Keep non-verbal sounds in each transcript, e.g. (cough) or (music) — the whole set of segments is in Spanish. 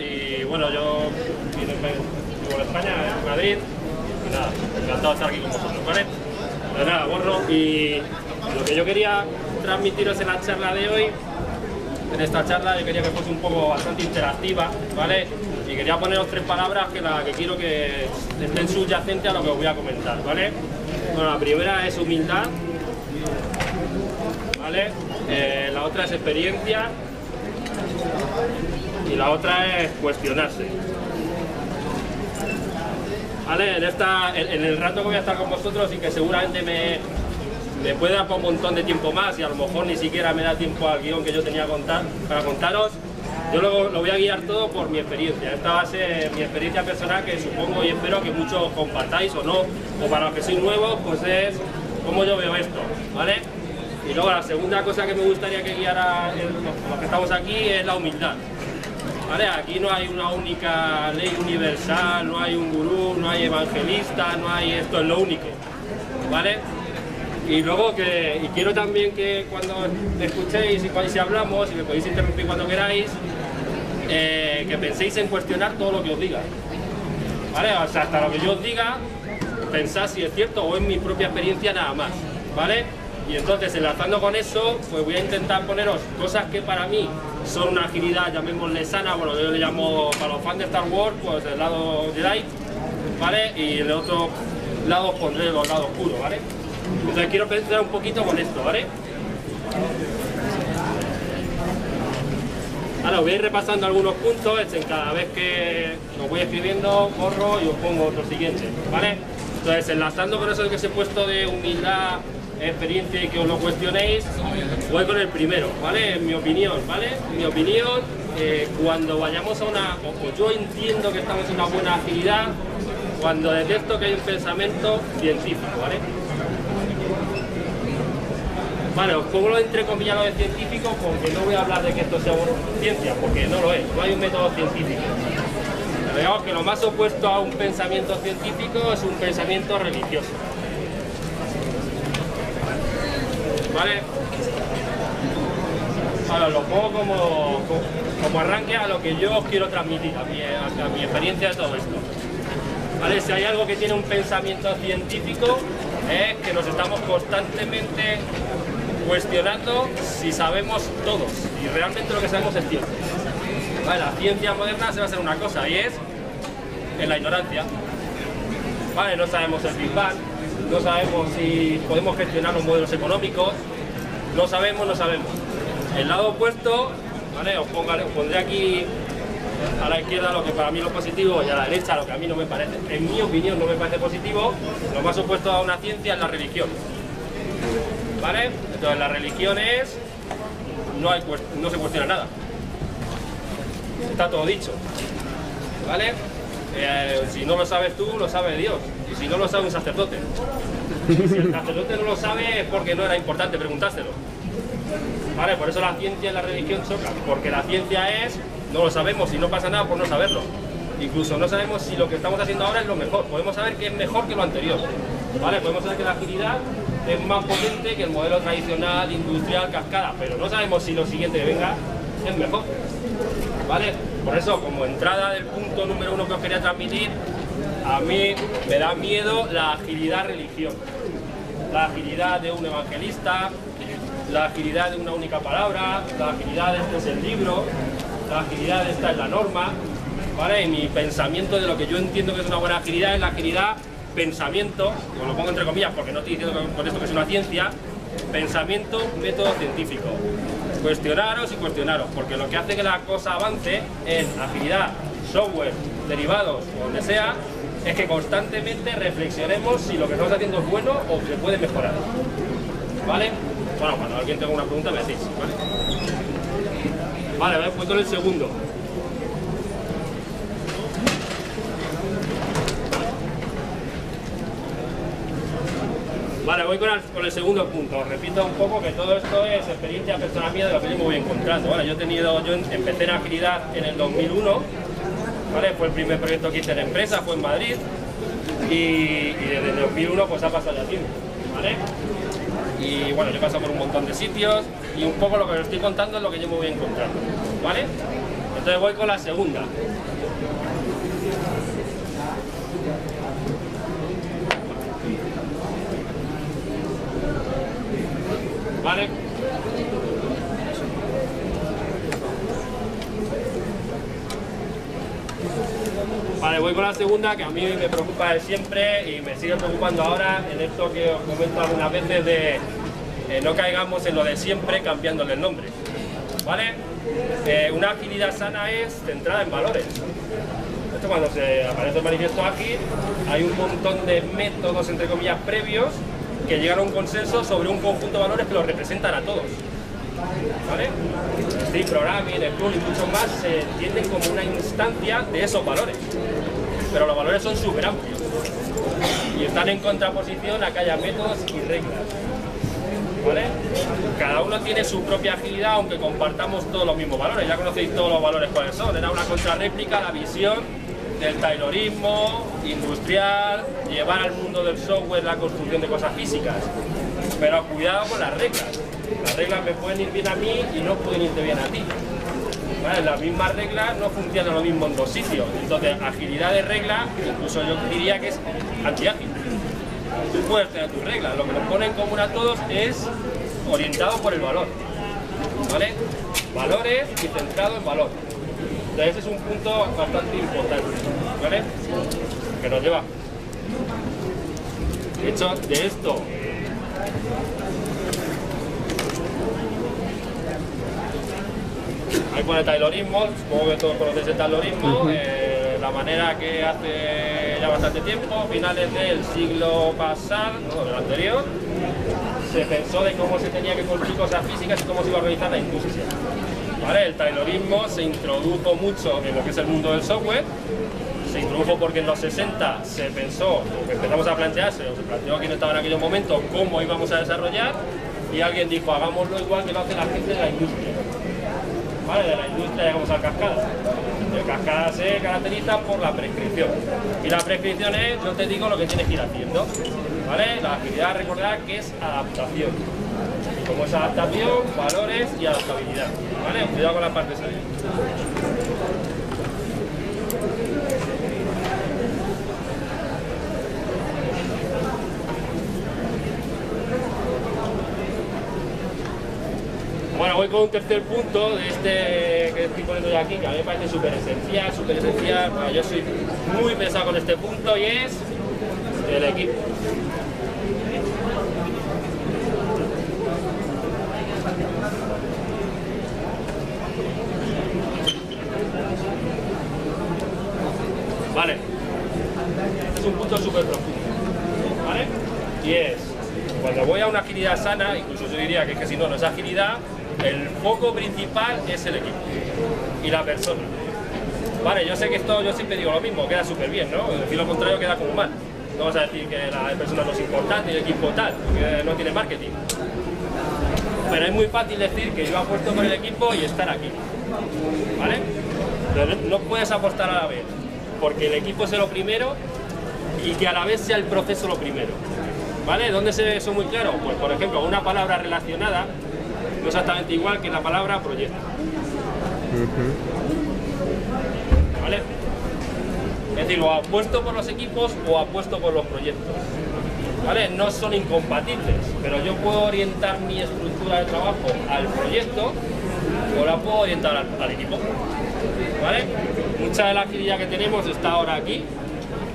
y bueno, yo vivo en, España, en Madrid, y nada, encantado de estar aquí con vosotros, ¿vale? Pues nada, borro y lo que yo quería transmitiros en la charla de hoy, en esta charla yo quería que fuese un poco bastante interactiva, ¿vale? Y quería poneros tres palabras que, la, que quiero que estén subyacentes a lo que os voy a comentar, ¿vale? Bueno, la primera es humildad, ¿vale? Eh, la otra es experiencia y la otra es cuestionarse. ¿Vale? En, esta, en, el rato que voy a estar con vosotros y que seguramente me, me puede dar un montón de tiempo más y a lo mejor ni siquiera me da tiempo al guion que yo tenía contar, para contaros, yo lo, lo, voy a guiar todo por mi experiencia. Esta va a ser mi experiencia personal que supongo y espero que muchos compartáis o no, o para los que sois nuevos, pues es cómo yo veo esto, ¿vale? Y luego la segunda cosa que me gustaría que guiara los que estamos aquí es la humildad. ¿Vale? Aquí no hay una única ley universal, no hay un gurú, no hay evangelista, no hay esto es lo único. ¿Vale? Y luego que y quiero también que cuando me escuchéis y si hablamos, y me podéis interrumpir cuando queráis, eh, que penséis en cuestionar todo lo que os diga. ¿Vale? O sea, hasta lo que yo os diga, pensad si es cierto o es mi propia experiencia nada más. ¿Vale? Y entonces, enlazando con eso, pues voy a intentar poneros cosas que para mí son una agilidad, llamémosle sana, bueno, yo le llamo para los fans de Star Wars, pues el lado Jedi, ¿vale? Y el otro lado os pondré los lados oscuros, ¿vale? Entonces quiero pensar un poquito con esto, ¿vale? Ahora voy a ir repasando algunos puntos, en cada vez que los voy escribiendo, borro y os pongo otro siguiente, ¿vale? Entonces, enlazando con eso que os he puesto de humildad, experiencia y que os lo cuestionéis, voy con el primero, ¿vale? En mi opinión, ¿vale? Mi opinión, eh, cuando vayamos a una, o yo entiendo que estamos en una buena agilidad, cuando detecto que hay un pensamiento científico, ¿vale? Vale, os pongo entre comillas lo de científico porque no voy a hablar de que esto sea ciencia, porque no lo es, no hay un método científico. Pero digamos que lo más opuesto a un pensamiento científico es un pensamiento religioso. ¿Vale? Ahora lo pongo como, como, arranque a lo que yo os quiero transmitir, a mi, a mi experiencia de todo esto. ¿Vale? Si hay algo que tiene un pensamiento científico es que nos estamos constantemente cuestionando si sabemos todos y realmente lo que sabemos es cierto. ¿Vale? La ciencia moderna se va a hacer una cosa y es en la ignorancia. ¿Vale? No sabemos el Big Bang, no sabemos si podemos gestionar los modelos económicos, no sabemos, no sabemos. El lado opuesto, ¿vale? os, pondré aquí a la izquierda lo que para mí es lo positivo y a la derecha lo que a mí no me parece, en mi opinión no me parece positivo, lo más opuesto a una ciencia es la religión. ¿Vale? Entonces la religión es, no, hay, se cuestiona nada. Está todo dicho. ¿Vale? Eh, si no lo sabes tú, lo sabe Dios. Y si no lo sabe un sacerdote. (laughs) Si el sacerdote no lo sabe es porque no era importante preguntárselo. ¿Vale? Por eso la ciencia y la religión chocan. Porque la ciencia es, no lo sabemos y no pasa nada por no saberlo. Incluso no sabemos si lo que estamos haciendo ahora es lo mejor. Podemos saber que es mejor que lo anterior. ¿Vale? Podemos saber que la agilidad es más potente que el modelo tradicional, industrial, cascada. Pero no sabemos si lo siguiente que venga es mejor. ¿Vale? Por eso, como entrada del punto número uno que os quería transmitir, a mí me da miedo la agilidad religión. La agilidad de un evangelista, la agilidad de una única palabra, la agilidad de este es el libro, la agilidad de esta es la norma, ¿vale? Y mi pensamiento de lo que yo entiendo que es una buena agilidad es la agilidad pensamiento, os lo pongo entre comillas porque no estoy diciendo con esto que es una ciencia, pensamiento, método científico. Cuestionaros y cuestionaros, porque lo que hace que la cosa avance en agilidad, software, derivados donde sea, es que constantemente reflexionemos si lo que estamos haciendo es bueno o se puede mejorar. ¿Vale? Bueno, cuando alguien tenga una pregunta me decís, ¿vale? Vale, voy pues el segundo. Vale, voy con el, el, segundo punto. Os repito un poco que todo esto es experiencia personal mía de lo que yo me voy encontrando. Yo he tenido, yo empecé en agilidad en el 2001, Fue el primer proyecto que hice en empresa, fue en Madrid y, y desde el 2001 pues ha pasado ya tiempo, ¿vale? Y bueno, yo he pasado por un montón de sitios y un poco lo que os estoy contando es lo que yo me voy encontrando, ¿vale? Entonces voy con la segunda. ¿Vale? Vale, voy con la segunda, que a mí me preocupa de siempre y me sigue preocupando ahora en esto que os comento algunas veces de eh, no caigamos en lo de siempre cambiándole el nombre. ¿Vale? Eh, una agilidad sana es centrada en valores. Esto cuando se aparece el manifiesto aquí, hay un montón de métodos, entre comillas, previos que llegan a un consenso sobre un conjunto de valores que los representan a todos. ¿Vale? Steam Programming, Scrum y muchos más se entienden como una instancia de esos valores. Pero los valores son súper amplios y están en contraposición a que haya métodos y reglas. ¿Vale? Cada uno tiene su propia agilidad, aunque compartamos todos los mismos valores. Ya conocéis todos los valores cuáles son. Era una contrarréplica la visión del taylorismo industrial, llevar al mundo del software la construcción de cosas físicas. Pero cuidado con las reglas. Las reglas me pueden ir bien a mí y no pueden irte bien a ti. Las mismas reglas no funcionan lo mismo en dos sitios. Entonces, agilidad de regla, incluso yo diría que es antiágil. Tú puedes tener tus reglas, lo que nos pone en común a todos es orientado por el valor. ¿Vale? Valores y centrado en valor. Entonces, ese es un punto bastante importante. ¿Vale? Que nos lleva. De hecho, de esto Ahí pone taylorismo, supongo que todos conocéis el taylorismo, eh, la manera que hace ya bastante tiempo, finales del siglo pasado, no, del anterior, se pensó de cómo se tenía que construir cosas físicas y cómo se iba a organizar la industria. ¿Vale? El taylorismo se introdujo mucho en lo que es el mundo del software, se introdujo porque en los 60 se pensó, o empezamos a plantearse, o se planteó quien estaba en aquellos momentos, cómo íbamos a desarrollar, y alguien dijo, hagámoslo igual que lo hace la gente de la industria. De la industria llegamos a cascada. El cascada se caracteriza por la prescripción. Y la prescripción es, yo te digo lo que tienes que ir haciendo. ¿Vale? La agilidad, recordad que es adaptación. Como es adaptación, valores y adaptabilidad. ¿Vale? Cuidado con la parte ahí. Bueno, voy con un tercer punto de este que estoy poniendo ya aquí, que a mí me parece súper esencial, súper esencial. yo soy muy pesado con este punto y es el equipo. Vale, este es un punto súper profundo, ¿vale? Y es, cuando voy a una agilidad sana, incluso yo diría que, que si no, no es agilidad, el foco principal es el equipo y la persona. Vale, yo sé que esto, yo siempre digo lo mismo, queda súper bien, ¿no? Decir lo contrario queda como mal. No vas a decir que la persona no es importante y el equipo tal, porque no tiene marketing. Pero es muy fácil decir que yo apuesto por el equipo y estar aquí. ¿Vale? No puedes apostar a la vez, porque el equipo es lo primero y que a la vez sea el proceso lo primero. ¿Vale? ¿Dónde se ve eso muy claro? Pues por ejemplo, una palabra relacionada no exactamente igual que la palabra proyecto. ¿Vale? Es decir, o apuesto por los equipos o apuesto por los proyectos. ¿Vale? No son incompatibles, pero yo puedo orientar mi estructura de trabajo al proyecto o la puedo orientar al, equipo. ¿Vale? Mucha de la agilidad que tenemos está ahora aquí,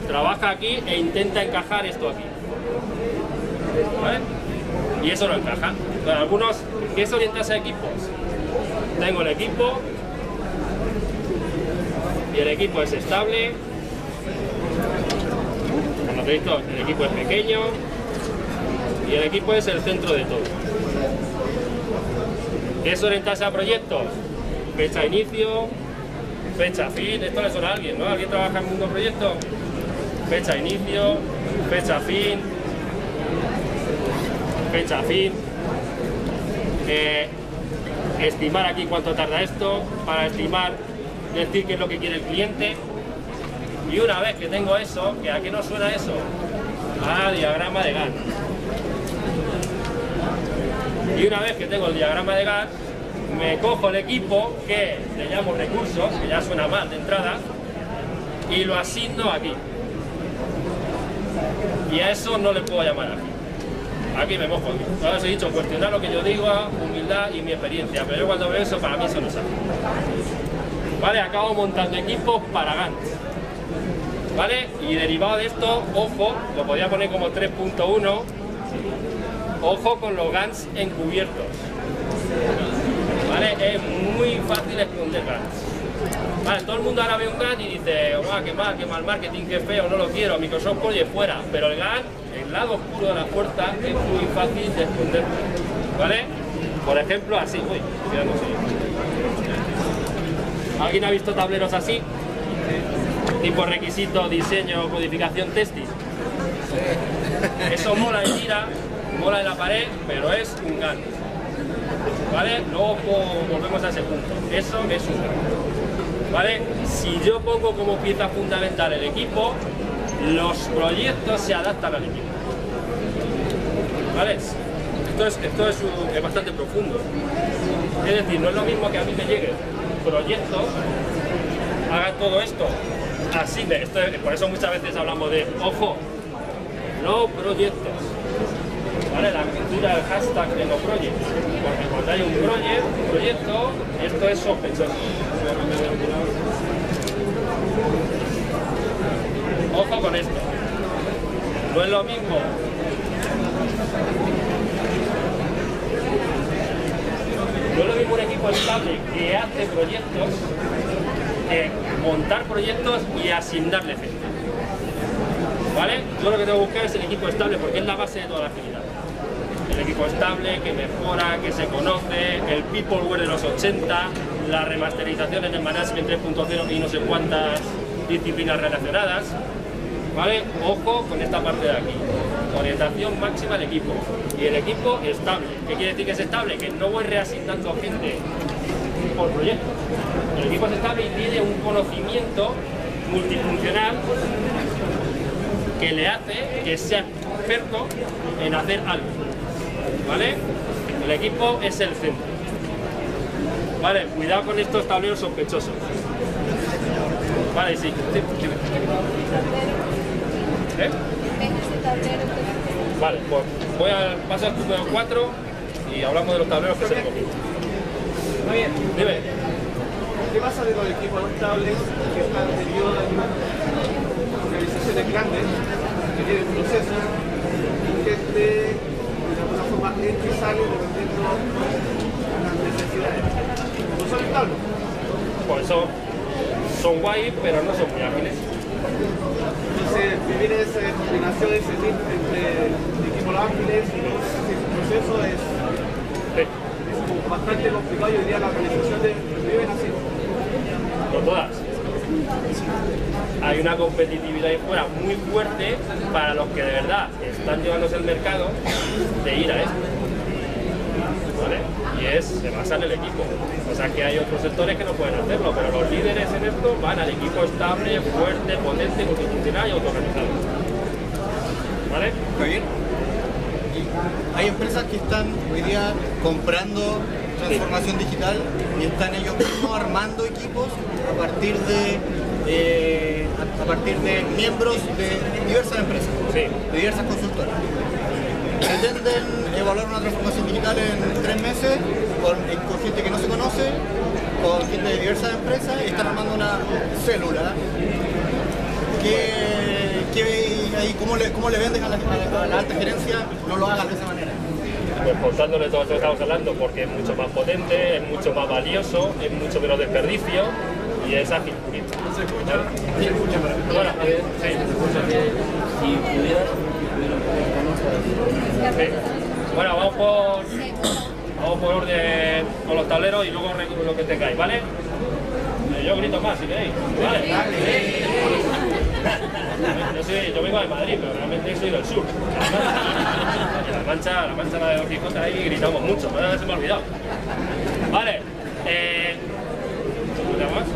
trabaja aquí e intenta encajar esto aquí. ¿Vale? Y eso no encaja. algunos ¿Qué es orientarse a equipos? Tengo el equipo y el equipo es estable. Como te visto, el equipo es pequeño y el equipo es el centro de todo. ¿Qué es orientarse a proyectos? Fecha inicio, fecha fin, esto le suena a alguien, ¿no? ¿Alguien trabaja en un proyecto? Fecha inicio, fecha fin, fecha fin, estimar aquí cuánto tarda esto, para estimar, decir qué es lo que quiere el cliente. Y una vez que tengo eso, que a qué no suena eso, a diagrama de Gantt. Y una vez que tengo el diagrama de Gantt, me cojo el equipo, que le llamo recursos, que ya suena mal de entrada, y lo asigno aquí. Y a eso no le puedo llamar aquí. Aquí me mojo. Ahora os he dicho, cuestionar lo que yo digo, humildad y mi experiencia. Pero yo cuando veo eso, para mí eso no sale. Vale, acabo montando equipos para Gantt. ¿Vale? Y derivado de esto, ojo, lo podría poner como 3.1, ojo con los GANs encubiertos. ¿Vale? Es muy fácil esconder GANs. Vale, todo el mundo ahora ve un GAN y dice, guau, qué mal, qué mal marketing, qué feo, no lo quiero, Microsoft oye fuera. Pero el GAN, el lado oscuro de la puerta, es muy fácil de esconder. ¿Vale? Por ejemplo, así, uy, ¿Alguien ha visto tableros así? Tipo requisito, diseño, codificación, testing. Eso mola de tira, mola de la pared, pero es un GAN. ¿Vale? Luego volvemos a ese punto. Eso es un GAN. ¿Vale? Si yo pongo como pieza fundamental el equipo, los proyectos se adaptan al equipo. ¿Vale? Esto es, esto es, es bastante profundo. Es decir, no es lo mismo que a mí me llegue proyectos, hagan todo esto así, esto, por eso muchas veces hablamos de, ojo, no proyectos. La cultura del hashtag de no projects. Porque cuando hay un proyecto, esto es sospechoso. Ojo con esto. No es lo mismo es lo mismo un equipo estable que hace proyectos que montar proyectos y asignarle gente. ¿Vale? Yo lo que tengo que buscar es el equipo estable porque es la base de toda la actividad. El equipo estable, que mejora, que se conoce, el peopleware de los 80, la remasterización en el management 3.0 y no sé cuántas disciplinas relacionadas. ¿Vale? Ojo con esta parte de aquí. Orientación máxima al equipo. Y el equipo estable. ¿Qué quiere decir que es estable? Que no voy reasignando gente por proyecto. El equipo es estable y tiene un conocimiento multifuncional que le hace que sea experto en hacer algo. ¿Vale? El equipo es el centro. Vale, cuidado con estos tableros sospechosos. Vale, sí. ¿Eh? Vale, pues voy a pasar al número 4 y hablamos de los tableros que se recogen. Muy bien. Dime. ¿Qué pasa de los equipos estables que están debido a organizaciones grandes que tienen procesos que forma entra y sale dependiendo de las necesidades? ¿No son estables? Por eso son guay, pero no son muy ágiles. Entonces, vivir esa combinación, ese entre equipos ágiles y el proceso es, Sí. es bastante complicado y hoy día la organización de viven así. Con todas. Hay una competitividad ahí fuera muy fuerte para los que de verdad están llevándose el mercado de ir a esto. ¿Vale? Y es, se basa en el equipo. O sea que hay otros sectores que no pueden hacerlo, pero los líderes en esto van al equipo estable, fuerte, potente, multifuncional y autoorganizado. ¿Vale? Muy bien. Hay empresas que están hoy día comprando transformación digital y están ellos mismos armando equipos a partir de eh, a, a partir de miembros de diversas empresas, Sí. de diversas consultoras. Pretenden evaluar una transformación digital en tres meses con, con gente que no se conoce, con gente de diversas empresas y están armando una célula que, que ahí, ¿cómo, le, ¿cómo le venden a la, a la- a la alta gerencia? No lo hagan de esa manera. Pues contándole todo esto que estamos hablando, porque es mucho más potente, es mucho más valioso, es mucho menos desperdicio y es ágil. ¿Vale? Bueno, eh, sí. Sí. Bueno, vamos por, vamos por orden con los tableros y luego lo que tengáis, ¿vale? Eh, Yo grito más si queréis. ¿Vale? Yo, soy- yo vengo de Madrid, pero realmente soy del sur. (laughs) La mancha, la mancha la de Quijote ahí gritamos mucho, pero se me ha olvidado. Vale. Eh, ¿Cómo te llamas?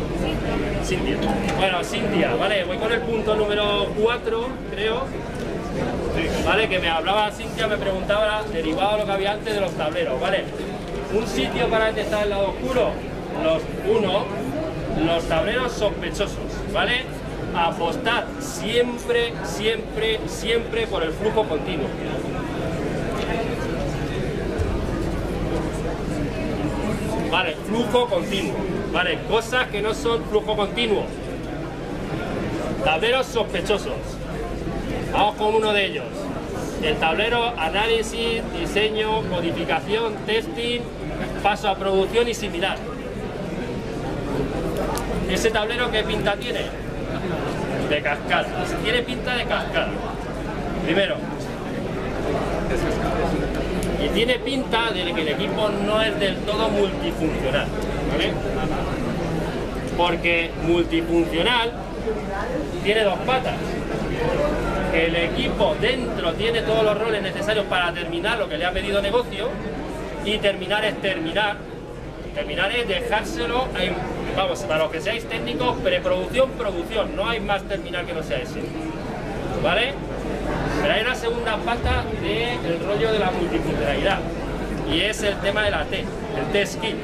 Bueno, Cintia, vale, voy con el punto número 4, creo. Vale, que me hablaba Cintia, me preguntaba derivado de lo que había antes de los tableros, ¿vale? un sitio para detectar el lado oscuro. Los uno, los tableros sospechosos, ¿vale? Apostad siempre, siempre, siempre por el flujo continuo. Vale, flujo continuo. Vale, cosas que no son flujo continuo. Tableros sospechosos. Vamos con uno de ellos. El tablero, análisis, diseño, codificación, testing, paso a producción y similar. ¿Ese tablero qué pinta tiene? De cascada. Tiene pinta de cascada. Primero. Y tiene pinta de que el equipo no es del todo multifuncional. ¿vale? Porque multifuncional tiene dos patas. El equipo dentro tiene todos los roles necesarios para terminar lo que le ha pedido negocio y terminar es terminar. Terminar es dejárselo, vamos, para los que seáis técnicos, preproducción, producción. No hay más terminal que no sea ese. ¿Vale? Pero hay una segunda pata del rollo de la multifuncionalidad y es el tema de la T, el kit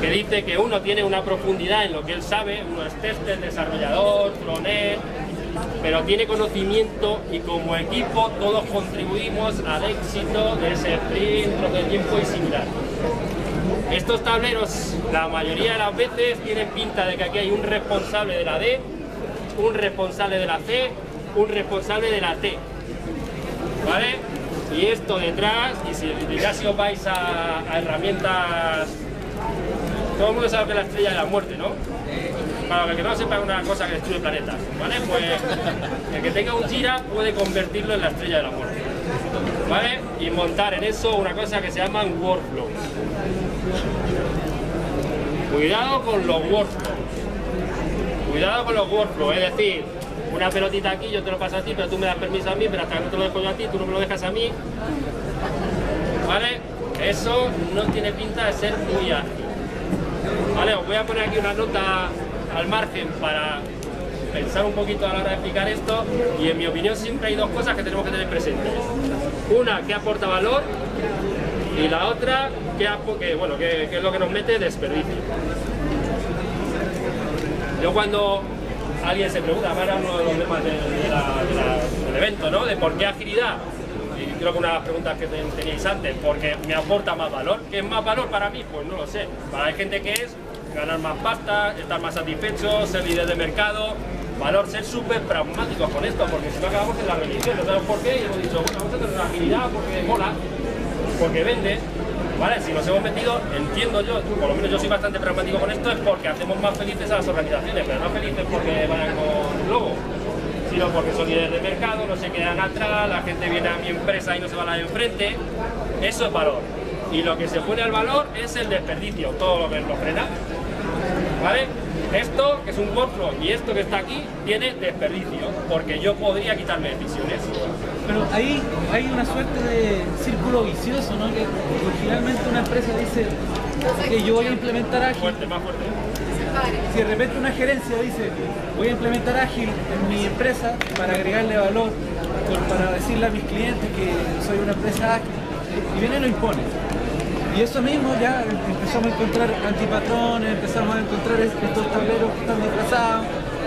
que dice que uno tiene una profundidad en lo que él sabe, uno es tester, desarrollador, frontend, pero tiene conocimiento y como equipo todos contribuimos al éxito de ese sprint, de tiempo y similar. Estos tableros, la mayoría de las veces, tienen pinta de que aquí hay un responsable de la D, un responsable de la C, un responsable de la T. ¿Vale? Y esto detrás, y si ya si os vais a, herramientas todo el mundo sabe que es la estrella de la muerte, ¿no? Para que no sepa una cosa que destruye planetas, ¿vale? Pues el que tenga un gira puede convertirlo en la estrella de la muerte, ¿vale? Y montar en eso una cosa que se llaman workflows. Cuidado con los workflows. Cuidado con los workflows, es decir, una pelotita aquí, yo te lo paso a ti, pero tú me das permiso a mí, pero hasta que no te lo dejo yo a ti, tú no me lo dejas a mí. ¿Vale? Eso no tiene pinta de ser muy ágil. Vale, os voy a poner aquí una nota al margen para pensar un poquito a la hora de explicar esto y en mi opinión siempre hay dos cosas que tenemos que tener presentes. Una, que aporta valor y la otra, que, bueno, que, es lo que nos mete desperdicio. Yo cuando alguien se pregunta, para uno de los temas del evento, ¿no? De por qué agilidad y creo que una de las preguntas que teníais antes, porque me aporta más valor. ¿Qué es más valor para mí? Pues no lo sé. Para hay gente que es ganar más pasta, estar más satisfecho, ser líder de mercado, valor, ser súper pragmáticos con esto, porque si no acabamos en la religión, no sabemos por qué, y hemos dicho, bueno, vamos a tener una agilidad porque mola, porque vende, ¿vale? Si nos hemos metido, entiendo yo, por lo menos yo soy bastante pragmático con esto, es porque hacemos más felices a las organizaciones, pero no felices porque vayan con globo sino porque son líderes de mercado, no se quedan atrás, la gente viene a mi empresa y no se va a la de enfrente. Eso es valor. Y lo que se pone al valor es el desperdicio, todo lo que lo frena. ¿Vale? Esto, que es un workflow, y esto que está aquí, tiene desperdicio, porque yo podría quitarme decisiones. Pero ahí hay una suerte de círculo vicioso, ¿no? Que originalmente una empresa dice que yo voy a implementar ágil. Fuerte, más fuerte. Si de repente una gerencia dice, voy a implementar ágil en mi empresa para agregarle valor, para decirle a mis clientes que soy una empresa ágil, y viene y lo impone. Y eso mismo ya empezamos a encontrar antipatrones, empezamos a encontrar estos tableros que están retrasados.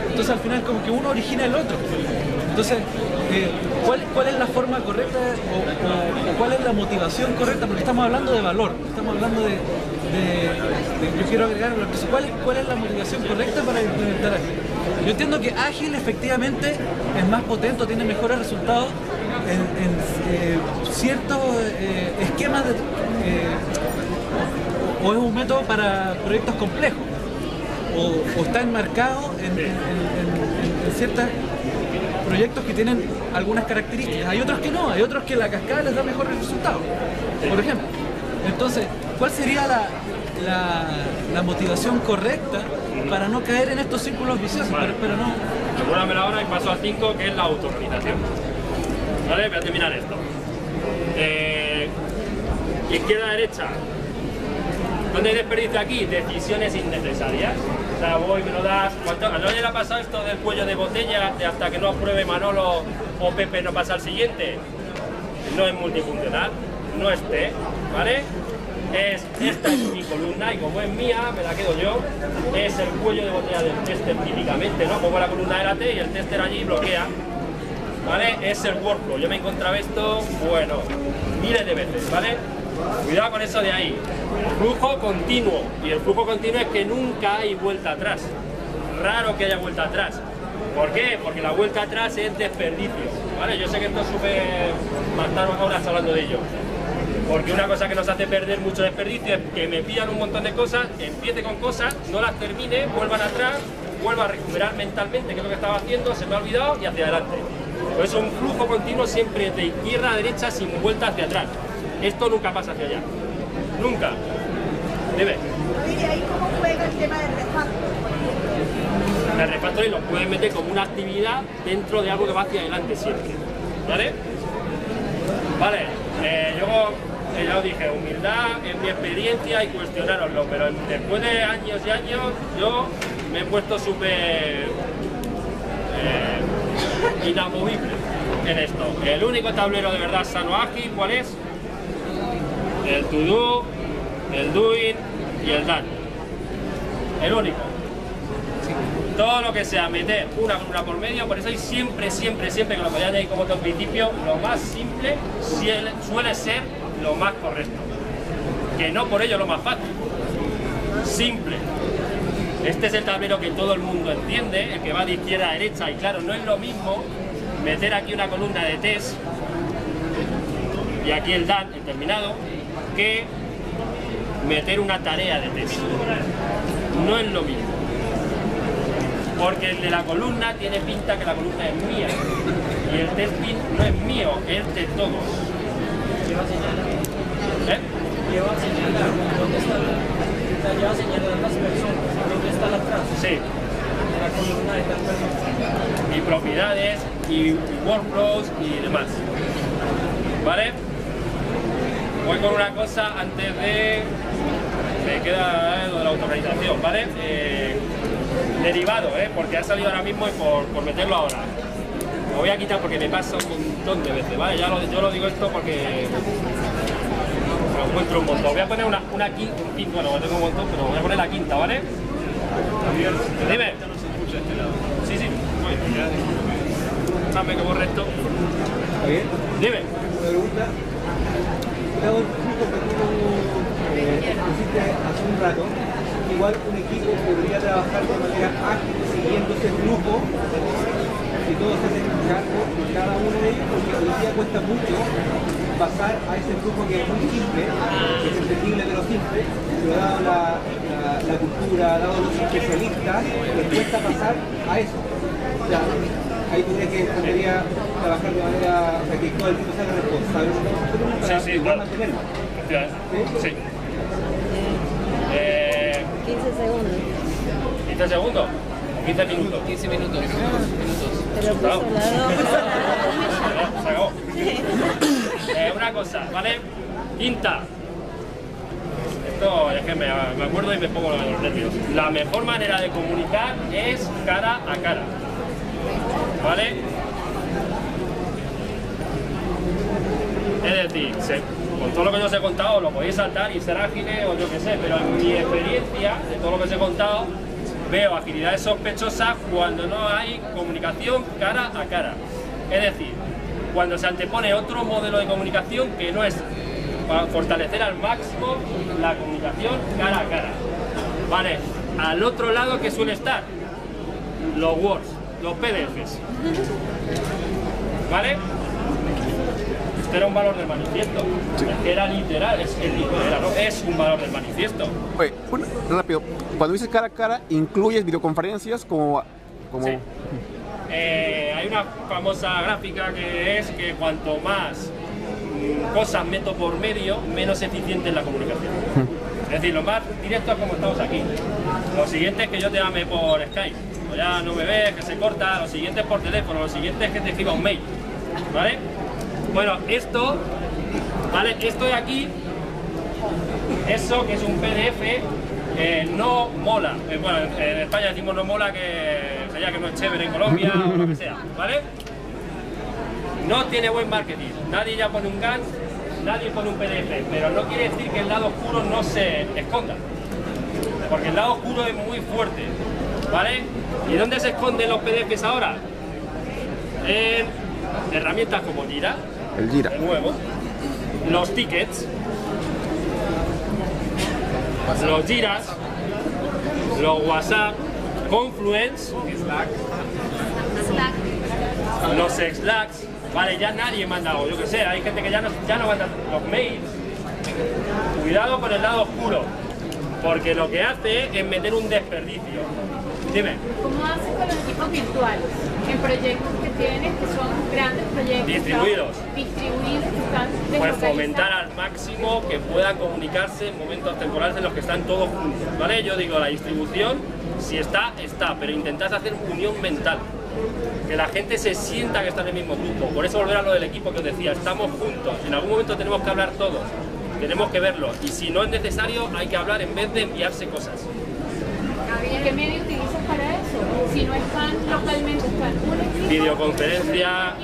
Entonces al final como que uno origina el otro. Entonces, eh, ¿cuál, es la forma correcta o, cuál es la motivación correcta? Porque estamos hablando de valor, estamos hablando de, yo quiero agregar ¿cuál, ¿cuál es la motivación correcta para implementar ágil? Yo entiendo que ágil efectivamente es más potente, tiene mejores resultados en, eh, ciertos eh, esquemas de, o es un método para proyectos complejos o, está enmarcado en, ciertos proyectos que tienen algunas características. Hay otros que no, hay otros que la cascada les da mejores resultados, por ejemplo. Entonces, ¿cuál sería la, la, motivación correcta para no caer en estos círculos viciosos? Pero, no. Recuérdame ahora y paso al 5, que es la autorganización. ¿Vale? Voy a terminar esto. Eh, izquierda-derecha, ¿Dónde hay desperdicio aquí? Decisiones innecesarias. O sea, voy, me lo das. ¿Cuánto? ¿A le ha pasado esto del cuello de botella de hasta que no apruebe Manolo o Pepe no pasa al siguiente? No es multifuncional. no esté, ¿vale? Es, esta es mi columna y como es mía, me la quedo yo. Es el cuello de botella del tester típicamente, ¿no? Pongo la columna de la T y el tester allí bloquea. ¿Vale? Es el workflow. Yo me encontraba esto, bueno, miles de veces, ¿vale? Cuidado con eso de ahí. Flujo continuo. Y el flujo continuo es que nunca hay vuelta atrás. Raro que haya vuelta atrás. ¿Por qué? Porque la vuelta atrás es desperdicio. ¿Vale? Yo sé que esto es súper... estar horas hablando de ello. Porque una cosa que nos hace perder mucho desperdicio es que me pillan un montón de cosas, empiece con cosas, no las termine, vuelvan atrás, vuelva a recuperar mentalmente qué es lo que estaba haciendo, se me ha olvidado y hacia adelante. Pues es un flujo continuo siempre de izquierda a derecha sin vuelta hacia atrás. Esto nunca pasa hacia allá. Nunca. Debe. ¿Y ahí cómo juega el tema del refactor? El refactoring lo puedes meter como una actividad dentro de algo que va hacia adelante siempre. ¿Vale? Vale. Eh, yo eh, ya os dije, humildad en mi experiencia y cuestionároslo, pero después de años y años yo me he puesto súper eh, inamovible en esto. El único tablero de verdad sano ágil, ¿cuál es? El to do, el doing y el done. El único. Todo lo que sea meter una columna por medio, por eso hay siempre, siempre, siempre que lo podéis añadir como otro principio, lo más simple suele- ser lo más correcto. Que no por ello lo más fácil. Simple. Este es el tablero que todo el mundo entiende, el que va de izquierda a derecha, y claro, no es lo mismo meter aquí una columna de test y aquí el DAN, el terminado, que meter una tarea de test. No es lo mismo. Porque el de la columna tiene pinta que la columna es mía. Y el test pin no es mío, es de todos. ¿Eh? lleva a señalar dónde está la, lleva a señalar las personas, dónde está la frase, Sí. la columna de tal persona. y propiedades y workflows y demás. ¿Vale? Voy con una cosa antes de... Me queda eh, lo de la autorganización, ¿vale? Eh, derivado, ¿eh? Porque ha salido ahora mismo y por, por meterlo ahora. Lo voy a quitar porque me pasa un montón de veces, ¿vale? Ya lo, yo lo digo esto porque lo encuentro un montón. Voy a poner una, una quinta, un quinto, bueno, tengo un montón, pero voy a poner la quinta, ¿vale? Dime. Sí, sí. Dame como recto. Javier, Dime. pregunta. Que tú eh, pusiste hace un rato, igual un equipo podría trabajar de manera ágil siguiendo ese flujo si todos se hacen cargo de cada uno de ellos, porque hoy día cuesta mucho pasar a ese flujo que es muy simple, que es entendible pero simple, pero dado la, la- la cultura, dado los especialistas, les cuesta pasar a eso. O sea, ahí tendría que trabajar de manera, o sea, que todo el mundo sea responsable lo para Sí, sí, igual claro. mantenerlo. Sí. Eh, 15 segundos. 15 segundos. o 15 minutos. 15 minutos. Pero puso Bravo. la dos. (laughs) Se acabó. Eh, una cosa, ¿vale? Quinta. Esto es que me, me acuerdo y me pongo los nervios. La mejor manera de comunicar es cara a cara. ¿Vale? Es decir, se- con todo lo que yo os he contado lo podéis saltar y ser ágiles o yo qué sé, pero en mi experiencia, de todo lo que os he contado, veo agilidades sospechosas cuando no hay comunicación cara a cara. Es decir, cuando se antepone otro modelo de comunicación que no es para fortalecer al máximo la comunicación cara a cara. Vale, al otro lado que suele estar los Words, los PDFs. ¿Vale? Este era un valor del manifiesto. Era literal, es, literal, ¿no? es un valor del manifiesto. Oye, rápido. Cuando dices cara a cara, ¿incluyes videoconferencias como... como... Sí. Eh, hay una famosa gráfica que es que cuanto más mm, cosas meto por medio, menos eficiente es la comunicación. (laughs) Es decir, lo más directo es como estamos aquí. Lo siguiente es que yo te llame por Skype. O ya no me ves, que se corta. Lo siguiente es por teléfono. Lo siguiente es que te escriba un mail. ¿Vale? Bueno, esto, ¿vale? Esto de aquí, eso que es un PDF, eh, no mola. Eh, bueno, en, España decimos no mola, que sería que no es chévere en Colombia o lo que sea, ¿vale? No tiene buen marketing. Nadie ya pone un GAN nadie pone un PDF, pero no quiere decir que el lado oscuro no se esconda. Porque el lado oscuro es muy fuerte, ¿vale? ¿Y dónde se esconden los PDFs ahora? En herramientas como Jira, El Gira. nuevo, los tickets, los Jiras, los WhatsApp, Confluence, los Slacks, vale, ya nadie manda, o yo que sé, hay gente que ya no, ya no manda los mails. Cuidado con el lado oscuro, porque lo que hace es meter un desperdicio. Dime, ¿Cómo haces con los equipos virtuales? En proyectos que tienes, que son grandes proyectos. Distribuidos. Distribuidos, que están pues fomentar al máximo que puedan comunicarse en momentos temporales en los que están todos juntos, ¿vale? Yo digo, la distribución, si está, está, pero intentad hacer unión mental. Que la gente se sienta que está en el mismo grupo. Por eso volver a lo del equipo que os decía, estamos juntos. En algún momento tenemos que hablar todos. Tenemos que verlo. Y si no es necesario, hay que hablar en vez de enviarse cosas. ¿Y qué medio utilizas para eso? Si no están localmente, están un equipo, Videoconferencia,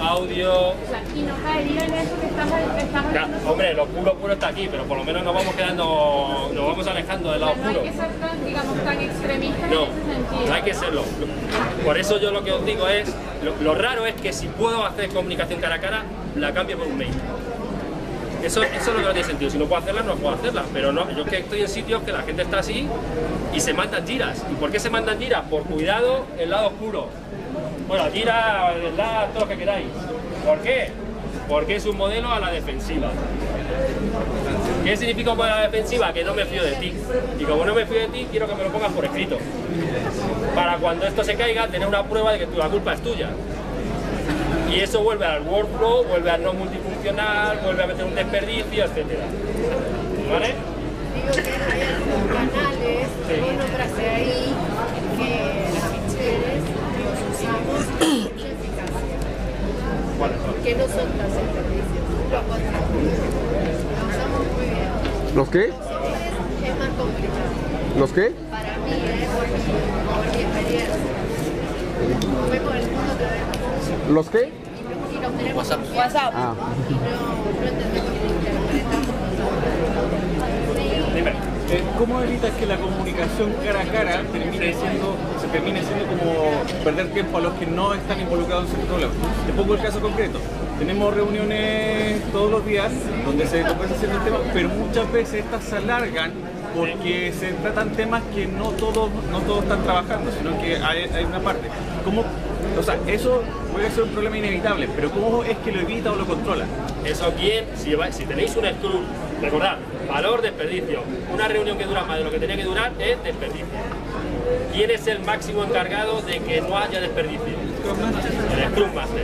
audio, o sea, y no caería en eso que estás, estás Ya, hombre, lo puro puro está aquí, pero por lo menos nos vamos quedando, nos vamos alejando del lado sea, no hay oscuro. que ser tan, digamos, tan extremistas No, en ese sentido. no hay que serlo. Por eso yo lo que os digo es, lo, lo raro es que si puedo hacer comunicación cara a cara, la cambio por un mail. Eso, eso es lo que no tiene sentido. Si no puedo hacerla, no puedo hacerla. Pero no, yo que estoy en sitios que la gente está así y se mandan giras. ¿Y por qué se mandan giras? Por cuidado el lado oscuro. Bueno, gira, verdad, todo lo que queráis. ¿Por qué? Porque es un modelo a la defensiva. ¿Qué significa un modelo a la defensiva? Que no me fío de ti. Y como no me fío de ti, quiero que me lo pongas por escrito. Para cuando esto se caiga, tener una prueba de que la culpa es tuya. Y eso vuelve al workflow, vuelve al no vuelve a meter un desperdicio, etc. ¿Vale? Digo que hay algunos canales, Sí. vos nombraste ahí, que las ficheres los usamos (coughs) con mucha eficacia. ¿Cuáles son? Que no son tan desperdicios. Lo contrario. Lo usamos muy bien. ¿Los qué? Software es más complicado. ¿Los qué? Para mí, ¿eh? por, mi, por mi experiencia. Vemos el mundo vemos. ¿Los qué? WhatsApp. WhatsApp. Ah. Y no, no entendemos ni interpretamos nosotros. Dime. Eh, ¿Cómo evitas que la comunicación cara a cara termine siendo, se termine siendo como perder tiempo a los que no están involucrados en cierto problema? Te pongo el caso concreto. Tenemos reuniones todos los días donde se conversa ciertos temas, pero muchas veces estas se alargan porque se tratan temas que no todos, no todos están trabajando, sino que hay, hay una parte. ¿Cómo, o sea, eso puede ser un problema inevitable, pero ¿cómo es que lo evita o lo controla? Eso quién, si, tenéis un Scrum, recordad, valor, desperdicio. Una reunión que dura más de lo que tenía que durar es desperdicio. ¿Quién es el máximo encargado de que no haya desperdicio? El Scrum Master.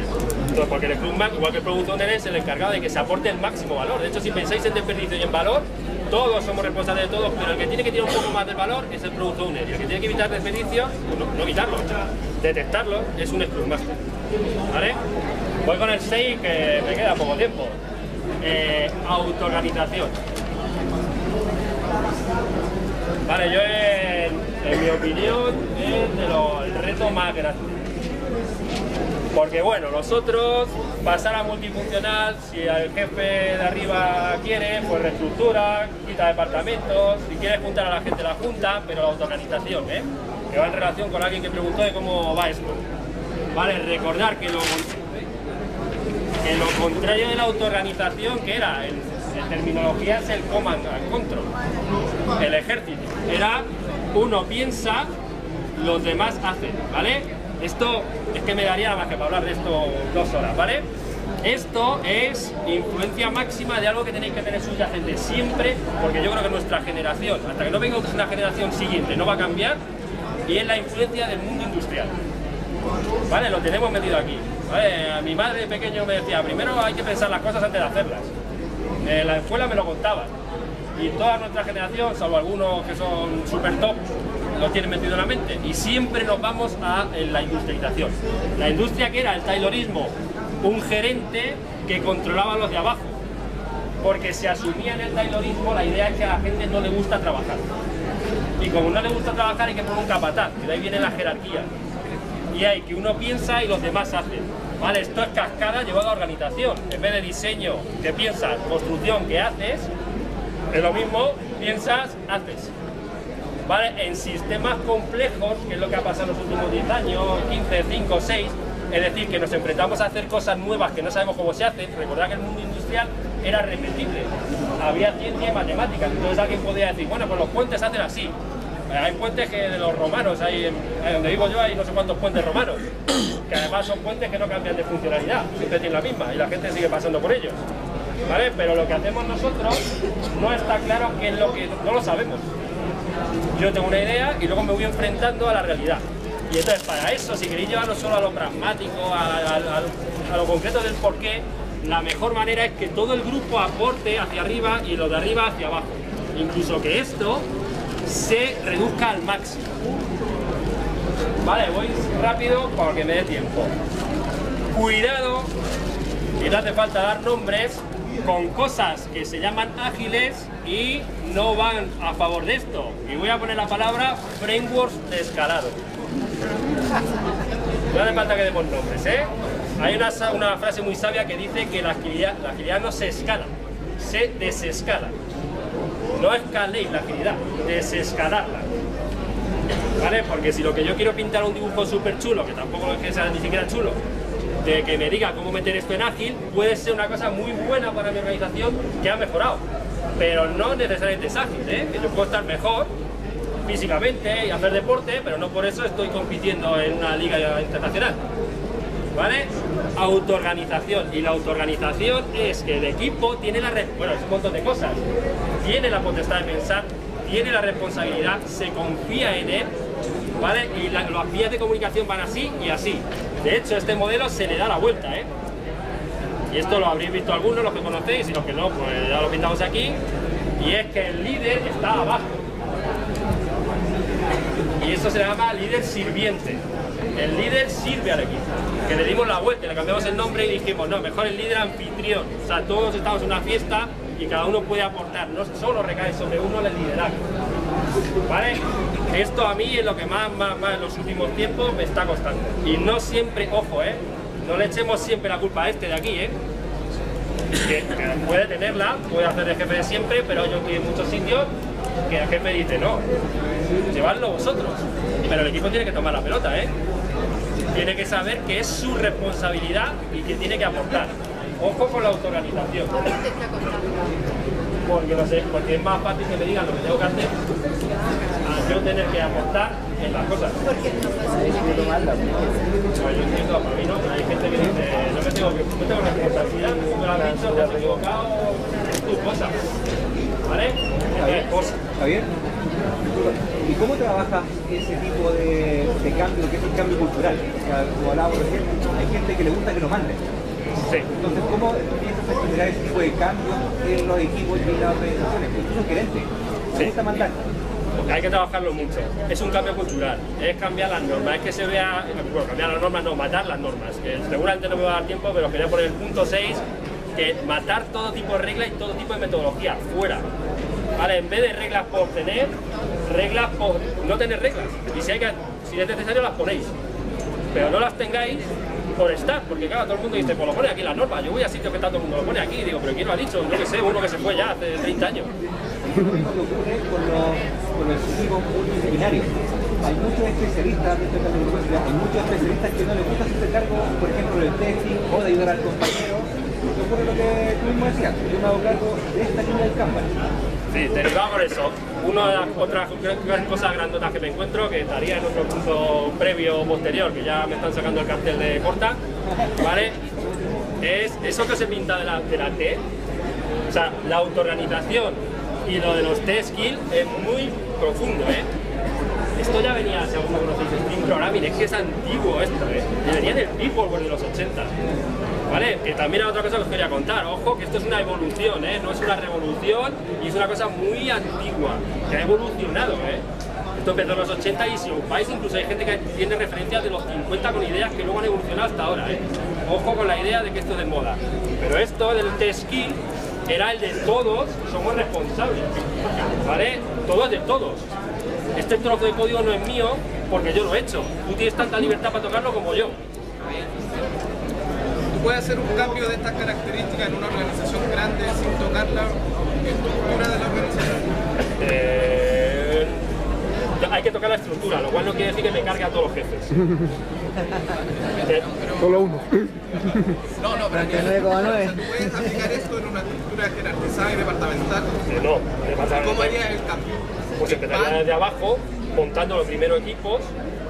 Entonces, porque el Scrum Master, igual que el Product Owner, es el encargado de que se aporte el máximo valor. De hecho, si pensáis en desperdicio y en valor, todos somos responsables de todos, pero el que tiene que tirar un poco más del valor es el Product Owner. Y el que tiene que evitar desperdicios, pues no, no evitarlo, detectarlo, es un Scrum Master. ¿Vale? Voy con el 6, que me queda poco tiempo. Eh, autoorganización. Vale, yo en, mi opinión es de el reto más grande. Porque bueno, nosotros pasar a multifuncional, si el jefe de arriba quiere, pues reestructura, quita departamentos, si quiere juntar a la gente la junta, pero la autoorganización, ¿eh? que va en relación con alguien que preguntó de cómo va esto. Vale, recordar que lo, que lo contrario de la autoorganización, que era, en, terminología es el command and control, el ejército, era uno piensa, los demás hacen, ¿vale? Esto es que me daría más que para hablar de esto dos horas, ¿vale? Esto es influencia máxima de algo que tenéis que tener subyacente siempre, porque yo creo que nuestra generación, hasta que no venga una generación siguiente, no va a cambiar, y es la influencia del mundo industrial. ¿Vale? Lo tenemos metido aquí. A mi madre de pequeño me decía, primero hay que pensar las cosas antes de hacerlas. En la escuela me lo contaban. Y toda nuestra generación, salvo algunos que son super top, lo tienen metido en la mente. Y siempre nos vamos a la industrialización. La industria que era el taylorismo, un gerente que controlaba a los de abajo. Porque se asumía en el taylorismo la idea es que a la gente no le gusta trabajar. Y como no le gusta trabajar hay que poner un capataz, que de ahí viene la jerarquía. Y hay que uno piensa y los demás hacen. Vale, esto es cascada llevado a organización. En vez de diseño que piensas, construcción que haces, es lo mismo, piensas, haces. En sistemas complejos, que es lo que ha pasado en los últimos 10 años, 15, 5, 6, es decir, que nos enfrentamos a hacer cosas nuevas que no sabemos cómo se hacen. Recordad que el mundo industrial era repetible. Había ciencia y matemáticas. Entonces alguien podía decir, bueno, pues los puentes se hacen así. Hay puentes que de los romanos, hay donde vivo yo hay no sé cuántos puentes romanos, que además son puentes que no cambian de funcionalidad, siempre tienen la misma y la gente sigue pasando por ellos. ¿Vale? Pero lo que hacemos nosotros no está claro qué es lo que no lo sabemos. Yo tengo una idea y luego me voy enfrentando a la realidad. Y entonces para eso, si queréis llevarlo solo a lo pragmático, a, lo concreto del porqué, la mejor manera es que todo el grupo aporte hacia arriba y lo de arriba hacia abajo. Incluso que esto se reduzca al máximo. Vale, voy rápido porque me dé tiempo. Cuidado, y no hace falta dar nombres, con cosas que se llaman ágiles y no van a favor de esto. Y voy a poner la palabra frameworks de escalado. No hace falta que demos nombres, ¿eh? Hay una, una frase muy sabia que dice que la agilidad, la agilidad no se escala, se desescala. No escaléis la agilidad, desescalarla. ¿Vale? Porque si lo que yo quiero pintar un dibujo súper chulo, que tampoco es que sea ni siquiera chulo, de que me diga cómo meter esto en ágil, puede ser una cosa muy buena para mi organización que ha mejorado. Pero no necesariamente es ágil, ¿eh? Que yo puedo estar mejor físicamente y hacer deporte, pero no por eso estoy compitiendo en una liga internacional. ¿Vale? Autoorganización. Y la autoorganización es que el equipo tiene la... Bueno, es un montón de cosas. Tiene la potestad de pensar, tiene la responsabilidad, se confía en él, ¿vale? Y la- las vías de comunicación van así y así. De hecho, este modelo se le da la vuelta, ¿eh? Y esto lo habréis visto algunos, los que conocéis, y los que no, pues ya lo pintamos aquí. Y es que el líder está abajo. Y eso se llama líder sirviente. El líder sirve al equipo. Que le dimos la vuelta, le cambiamos el nombre y dijimos, no, mejor el líder anfitrión. O sea, todos estamos en una fiesta y cada uno puede aportar. No solo recae sobre uno el liderazgo. ¿Vale? Esto a mí es lo que más, más, más en los últimos tiempos me está costando. Y no siempre, ojo, ¿eh? No le echemos siempre la culpa a este de aquí, ¿eh? que, que puede tenerla, puede hacer de jefe de siempre, pero yo estoy en muchos sitios que el jefe dice, no, llevadlo vosotros. Pero el equipo tiene que tomar la pelota, ¿eh? Tiene que saber que es su responsabilidad y que tiene que aportar. Ojo con la autoorganización. Porque, no sé, porque es más fácil que me digan lo que tengo que hacer yo tener que aportar en las cosas. Porque no pasa nada. Pues yo entiendo, para mí no, pero hay gente que dice, no me tengo, que, no tengo responsabilidad, tú me lo has dicho, te has equivocado, es tu cosa. ¿Vale? Es cosa. Javier, ¿y cómo trabajas ese tipo de, de cambio, que es el cambio cultural? O sea, como hablábamos recién, hay gente que le gusta que lo manden. Sí. Entonces, ¿cómo empiezas a generar ese tipo de cambios en los equipos y en las organizaciones? Incluso gerente, Sí. ¿le gusta mandar? Hay que trabajarlo mucho. Es un cambio cultural, es cambiar las normas, es que se vea, bueno, cambiar las normas, no, matar las normas, seguramente no me va a dar tiempo, pero quería poner el punto 6, que matar todo tipo de reglas y todo tipo de metodología, fuera. ¿Vale? En vez de reglas por tener, reglas por no tener reglas. Y si, hay que, si es necesario las ponéis, pero no las tengáis por estar, porque claro, todo el mundo dice, pues lo pone aquí las normas, yo voy a sitios que todo el mundo lo pone aquí, digo, pero ¿quién lo ha dicho? No que sé, uno que se fue ya hace 30 años. (laughs) Con los equipos multidisciplinarios. Hay muchos especialistas de la universidad, hay muchos especialistas que no les gusta hacerse cargo, por ejemplo, del testing o de ayudar al compañero. Y ocurre lo que tú mismo decías, yo me hago cargo de esta línea del Kanban. Sí, derivado por eso. Una de las otras cosas grandotas que me encuentro, que estaría en otro punto previo o posterior, que ya me están sacando el cartel de corta, ¿vale? Es eso que se pinta de la, de la T. O sea, la autoorganización y lo de los T-Skill es muy profundo, ¿eh? Esto ya venía, si alguno conocéis Stream Programming, es que es antiguo esto, ¿eh? Y venía del Peopleware de los 80. ¿Vale? Que también hay otra cosa que os quería contar. Ojo, que esto es una evolución, ¿eh? No es una revolución y es una cosa muy antigua, que ha evolucionado, ¿eh? Esto empezó en los 80 y si os vais, incluso hay gente que tiene referencias de los 50 con ideas que luego han evolucionado hasta ahora, ¿eh? Ojo con la idea de que esto es de moda. Pero esto del T-Skill era el de todos somos responsables, ¿vale? Todo es de todos. Este trozo de código no es mío porque yo lo he hecho. Tú tienes tanta libertad para tocarlo como yo. puede hacer un cambio de estas características en una organización grande sin tocar la estructura de la organización? Eh, hay que tocar la estructura, lo cual no quiere decir que me cargue a todos los jefes. (laughs) Solo uno. No, no, pero que, tú puedes aplicar esto en una estructura jerarquizada y departamental. eh, no, me pasa- ¿Cómo harías el cambio? Pues empezaría desde abajo, montando los primeros equipos,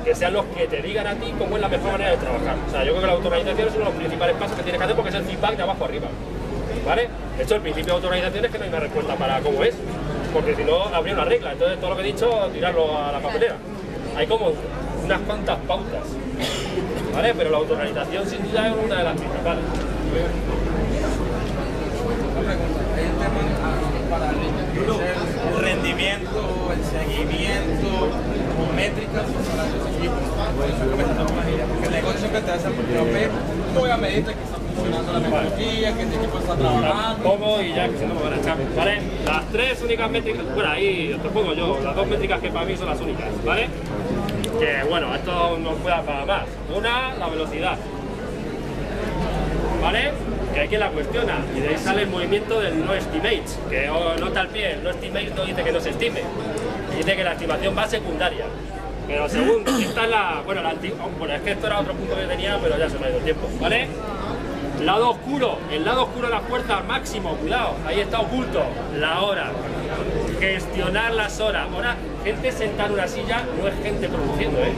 que sean los que te digan a ti cómo es la mejor manera de trabajar. O sea, yo creo que la autorganización es uno de los principales pasos que tienes que hacer porque es el feedback de abajo arriba. ¿Vale? De hecho, el principio de autorganización es que no hay una respuesta para cómo es, porque si no, habría una regla. Entonces, todo lo que he dicho, tirarlo a la papelera. Hay como unas cuantas pautas. ¿Vale? Pero la autorganización, sin duda, es una de las principales. el rendimiento, el seguimiento, métricas para los equipos. Porque el negocio siempre te hace porque ¿cómo voy a medirte que Pongo y ya que se no me van a echar. ¿Vale? Las tres únicas métricas, bueno, ahí pongo yo, las dos métricas que para mí son las únicas, ¿vale? Que bueno, esto no puede para más. Una, la velocidad. ¿Vale? Que hay quien la cuestiona. Y de ahí sale el movimiento del no estimates, que oh, nota al pie, el no estimates no dice que no se estime. Dice que la estimación va secundaria. Pero según, esta es la. Bueno, la antigua. Bueno, es que esto era otro punto que tenía, pero ya se me ha ido el tiempo, ¿vale? Lado oscuro, el lado oscuro de la fuerza al máximo, cuidado, ahí está oculto, la hora. Gestionar las horas. Ahora, gente sentada en una silla no es gente produciendo, ¿eh?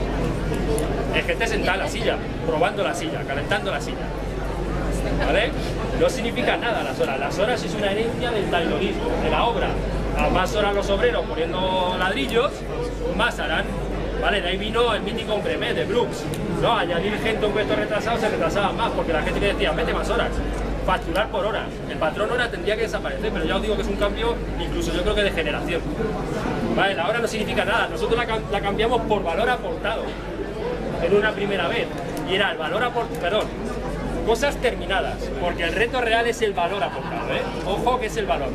Es gente sentada en la silla, probando la silla, calentando la silla. ¿Vale? No significa nada las horas. Las horas es una herencia del taylonismo, de la obra. A más horas los obreros poniendo ladrillos, más harán. ¿Vale? De ahí vino el mítico Bremet de Brooks. ¿no? Añadir gente a un puesto retrasado se retrasaba más, porque la gente que decía, mete más horas. Facturar por horas. El patrón hora tendría que desaparecer, pero ya os digo que es un cambio, incluso yo creo que de generación. ¿Vale? La hora no significa nada. Nosotros la cambiamos por valor aportado en una primera vez. Y era el valor aportado, perdón, cosas terminadas, porque el reto real es el valor aportado, ¿eh? Ojo que es el valor.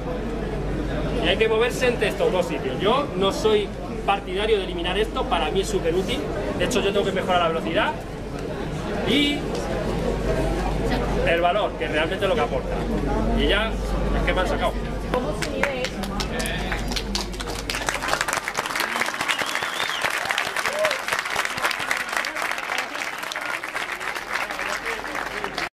Y hay que moverse entre estos dos sitios. Yo no soy partidario de eliminar esto, para mí es súper útil. De hecho, yo tengo que mejorar la velocidad y el valor, que realmente es lo que aporta. Y ya, es que me han sacado.